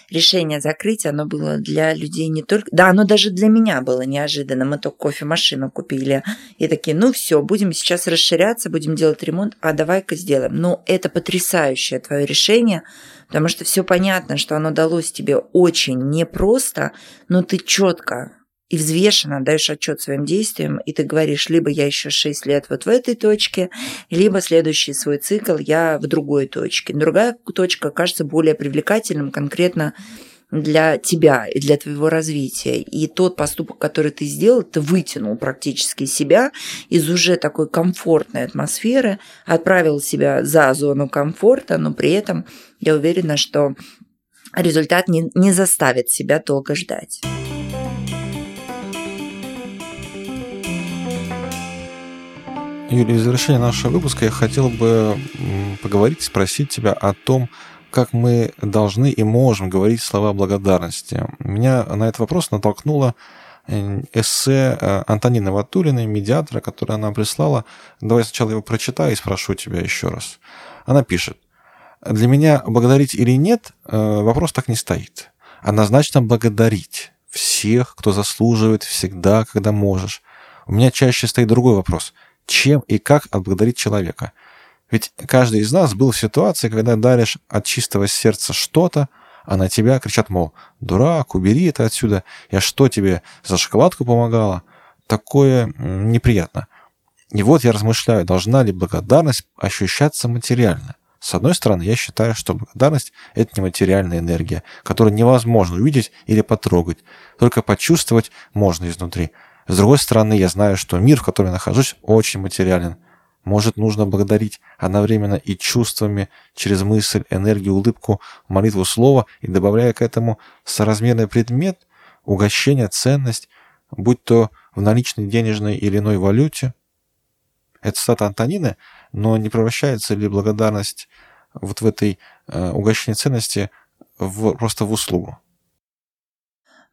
решение закрыть, оно было для людей не только... Да, оно даже для меня было неожиданно. Мы только кофемашину купили. И такие, ну все, будем сейчас расширяться, будем делать ремонт, а давай-ка сделаем. Но это потрясающее твое решение, потому что все понятно, что оно далось тебе очень непросто, но ты четко и взвешенно даешь отчет своим действиям, и ты говоришь, либо я еще 6 лет вот в этой точке, либо следующий свой цикл я в другой точке. Другая точка кажется более привлекательным конкретно для тебя и для твоего развития. И тот поступок, который ты сделал, ты вытянул практически себя из уже такой комфортной атмосферы, отправил себя за зону комфорта, но при этом я уверена, что результат не, не заставит себя долго ждать. Юрий, в завершение нашего выпуска я хотел бы поговорить, спросить тебя о том, как мы должны и можем говорить слова благодарности. Меня на этот вопрос натолкнуло э, эссе э, Антонины Ватулиной, медиатора, которое она прислала. Давай сначала его прочитаю и спрошу тебя еще раз. Она пишет. Для меня благодарить или нет, э, вопрос так не стоит. Однозначно благодарить всех, кто заслуживает, всегда, когда можешь. У меня чаще стоит другой вопрос – чем и как отблагодарить человека. Ведь каждый из нас был в ситуации, когда даришь от чистого сердца что-то, а на тебя кричат, мол, дурак, убери это отсюда, я что тебе за шоколадку помогала? такое неприятно. И вот я размышляю, должна ли благодарность ощущаться материально. С одной стороны, я считаю, что благодарность – это нематериальная энергия, которую невозможно увидеть или потрогать, только почувствовать можно изнутри. С другой стороны, я знаю, что мир, в котором я нахожусь, очень материален. Может, нужно благодарить одновременно и чувствами, через мысль, энергию, улыбку, молитву, слова, и добавляя к этому соразмерный предмет, угощение, ценность, будь то в наличной денежной или иной валюте. Это стата Антонины, но не превращается ли благодарность вот в этой э, угощенной ценности в, просто в услугу?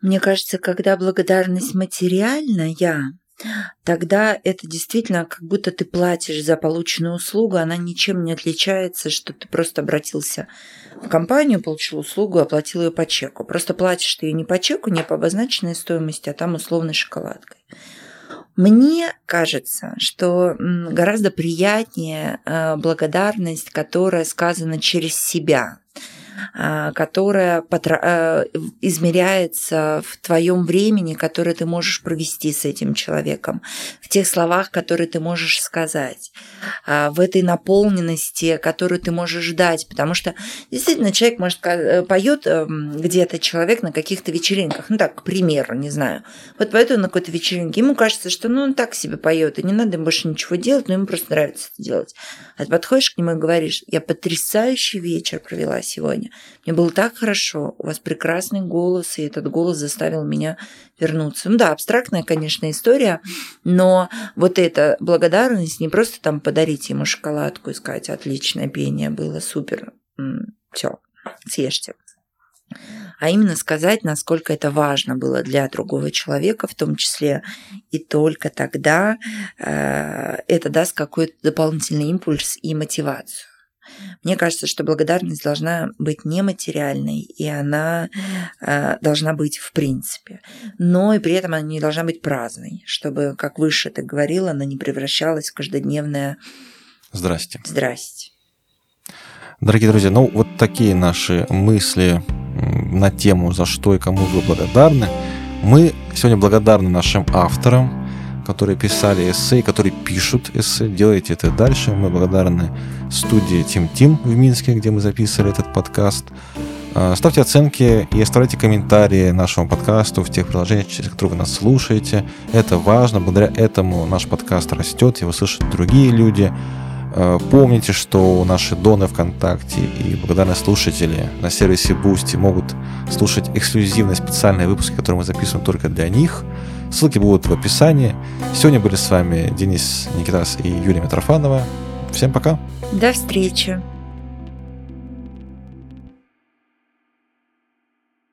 Мне кажется, когда благодарность материальная, тогда это действительно как будто ты платишь за полученную услугу, она ничем не отличается, что ты просто обратился в компанию, получил услугу, оплатил ее по чеку. Просто платишь ты ее не по чеку, не по обозначенной стоимости, а там условной шоколадкой. Мне кажется, что гораздо приятнее э, благодарность, которая сказана через себя. А, которая э, измеряется в твоем времени, которое ты можешь провести с этим человеком, в тех словах, которые ты можешь сказать, а, в этой наполненности, которую ты можешь дать, потому что действительно человек может э, поет эм, где-то человек на каких-то вечеринках, ну так, к примеру, не знаю, вот поет он на какой-то вечеринке, ему кажется, что ну он так себе поет, и не надо ему больше ничего делать, но ему просто нравится это делать. А ты подходишь к нему и говоришь, я потрясающий вечер провела сегодня, мне было так хорошо, у вас прекрасный голос, и этот голос заставил меня вернуться. Ну да, абстрактная, конечно, история, но вот эта благодарность, не просто там подарить ему шоколадку и сказать, отличное пение было, супер, все, съешьте а именно сказать, насколько это важно было для другого человека, в том числе и только тогда э, это даст какой-то дополнительный импульс и мотивацию. Мне кажется, что благодарность должна быть нематериальной, и она э, должна быть в принципе. Но и при этом она не должна быть праздной, чтобы, как выше ты говорила, она не превращалась в каждодневное «Здрасте». «Здрасте». Дорогие друзья, ну вот такие наши мысли на тему «За что и кому вы благодарны». Мы сегодня благодарны нашим авторам, которые писали эссе, которые пишут эссе. Делайте это дальше. Мы благодарны студии Тим Тим в Минске, где мы записывали этот подкаст. А, ставьте оценки и оставляйте комментарии нашему подкасту в тех приложениях, через которые вы нас слушаете. Это важно. Благодаря этому наш подкаст растет, его слышат другие люди. А, помните, что наши доны ВКонтакте и благодарные слушатели на сервисе Boosty могут слушать эксклюзивные специальные выпуски, которые мы записываем только для них – Ссылки будут в описании. Сегодня были с вами Денис Никитас и Юлия Митрофанова. Всем пока. До встречи.